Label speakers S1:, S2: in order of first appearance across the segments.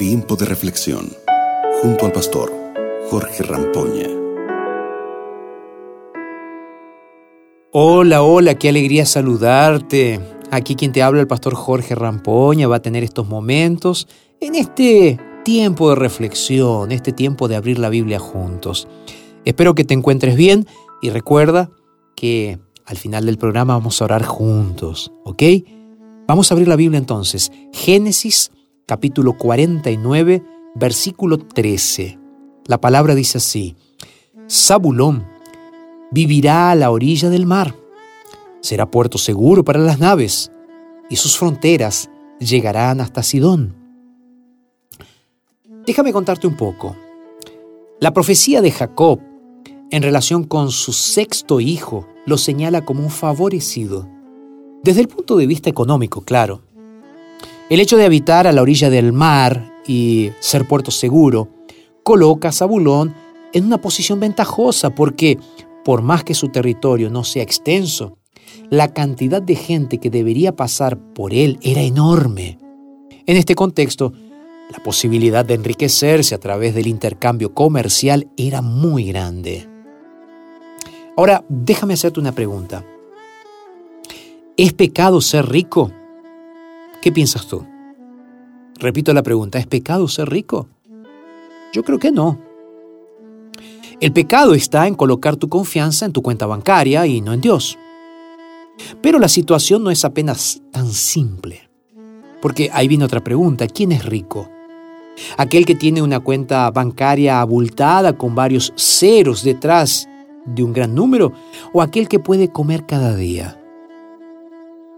S1: Tiempo de reflexión junto al pastor Jorge Rampoña.
S2: Hola, hola, qué alegría saludarte. Aquí quien te habla el pastor Jorge Rampoña va a tener estos momentos en este tiempo de reflexión, este tiempo de abrir la Biblia juntos. Espero que te encuentres bien y recuerda que al final del programa vamos a orar juntos, ¿ok? Vamos a abrir la Biblia entonces. Génesis capítulo 49, versículo 13. La palabra dice así, Zabulón vivirá a la orilla del mar, será puerto seguro para las naves, y sus fronteras llegarán hasta Sidón. Déjame contarte un poco. La profecía de Jacob en relación con su sexto hijo lo señala como un favorecido, desde el punto de vista económico, claro. El hecho de habitar a la orilla del mar y ser puerto seguro coloca a Zabulón en una posición ventajosa porque, por más que su territorio no sea extenso, la cantidad de gente que debería pasar por él era enorme. En este contexto, la posibilidad de enriquecerse a través del intercambio comercial era muy grande. Ahora, déjame hacerte una pregunta. ¿Es pecado ser rico? ¿Qué piensas tú? Repito la pregunta, ¿es pecado ser rico? Yo creo que no. El pecado está en colocar tu confianza en tu cuenta bancaria y no en Dios. Pero la situación no es apenas tan simple. Porque ahí viene otra pregunta, ¿quién es rico? ¿Aquel que tiene una cuenta bancaria abultada con varios ceros detrás de un gran número? ¿O aquel que puede comer cada día?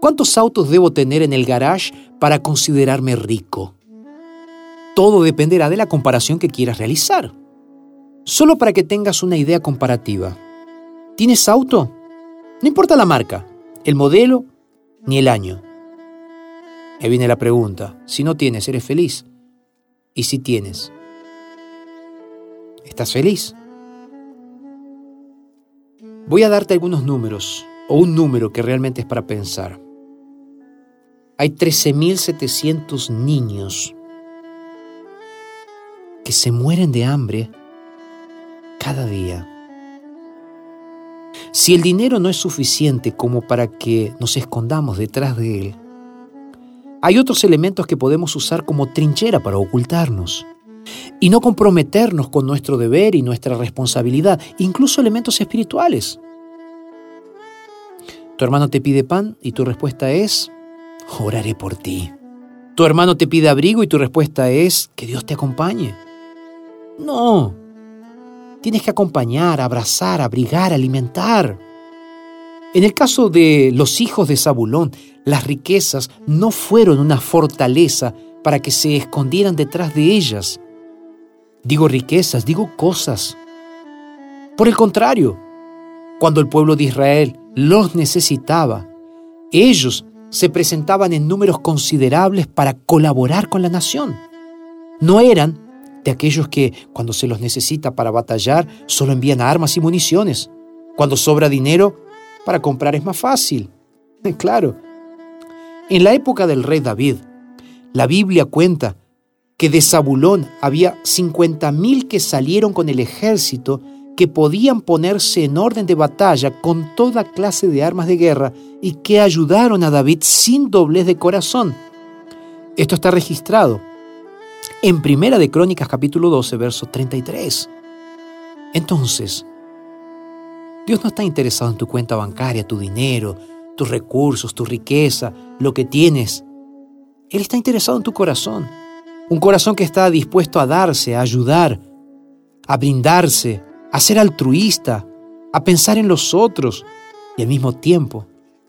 S2: ¿Cuántos autos debo tener en el garage para considerarme rico? Todo dependerá de la comparación que quieras realizar. Solo para que tengas una idea comparativa. ¿Tienes auto? No importa la marca, el modelo ni el año. Ahí viene la pregunta. Si no tienes, ¿eres feliz? ¿Y si tienes? ¿Estás feliz? Voy a darte algunos números, o un número que realmente es para pensar. Hay 13.700 niños que se mueren de hambre cada día. Si el dinero no es suficiente como para que nos escondamos detrás de él, hay otros elementos que podemos usar como trinchera para ocultarnos y no comprometernos con nuestro deber y nuestra responsabilidad, incluso elementos espirituales. Tu hermano te pide pan y tu respuesta es, oraré por ti. Tu hermano te pide abrigo y tu respuesta es que Dios te acompañe. No. Tienes que acompañar, abrazar, abrigar, alimentar. En el caso de los hijos de Zabulón, las riquezas no fueron una fortaleza para que se escondieran detrás de ellas. Digo riquezas, digo cosas. Por el contrario, cuando el pueblo de Israel los necesitaba, ellos se presentaban en números considerables para colaborar con la nación. No eran de aquellos que, cuando se los necesita para batallar, solo envían armas y municiones. Cuando sobra dinero, para comprar es más fácil. Claro. En la época del rey David, la Biblia cuenta que de Zabulón había 50.000 que salieron con el ejército que podían ponerse en orden de batalla con toda clase de armas de guerra y que ayudaron a David sin doblez de corazón. Esto está registrado en Primera de Crónicas capítulo 12, verso 33. Entonces, Dios no está interesado en tu cuenta bancaria, tu dinero, tus recursos, tu riqueza, lo que tienes. Él está interesado en tu corazón. Un corazón que está dispuesto a darse, a ayudar, a brindarse, a ser altruista, a pensar en los otros y al mismo tiempo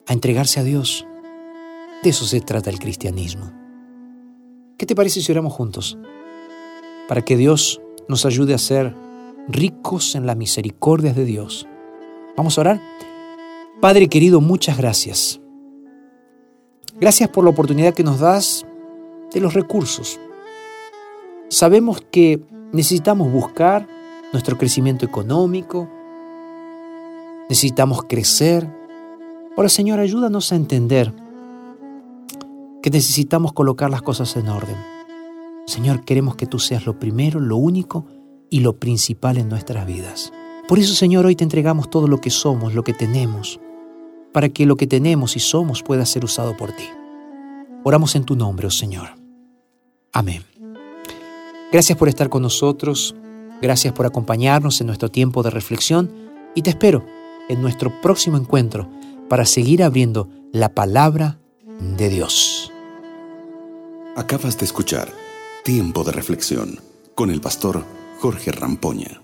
S2: a entregarse a Dios. De eso se trata el cristianismo. ¿Qué te parece si oramos juntos? Para que Dios nos ayude a ser ricos en la misericordia de Dios. Vamos a orar. Padre querido, muchas gracias. Gracias por la oportunidad que nos das de los recursos. Sabemos que necesitamos buscar nuestro crecimiento económico, necesitamos crecer. Ahora, Señor, ayúdanos a entender que necesitamos colocar las cosas en orden. Señor, queremos que tú seas lo primero, lo único y lo principal en nuestras vidas. Por eso, Señor, hoy te entregamos todo lo que somos, lo que tenemos, para que lo que tenemos y somos pueda ser usado por ti. Oramos en tu nombre, oh Señor. Amén. Gracias por estar con nosotros, gracias por acompañarnos en nuestro tiempo de reflexión y te espero en nuestro próximo encuentro para seguir abriendo la palabra de Dios.
S1: Acabas de escuchar Tiempo de Reflexión con el pastor Jorge Rampoña.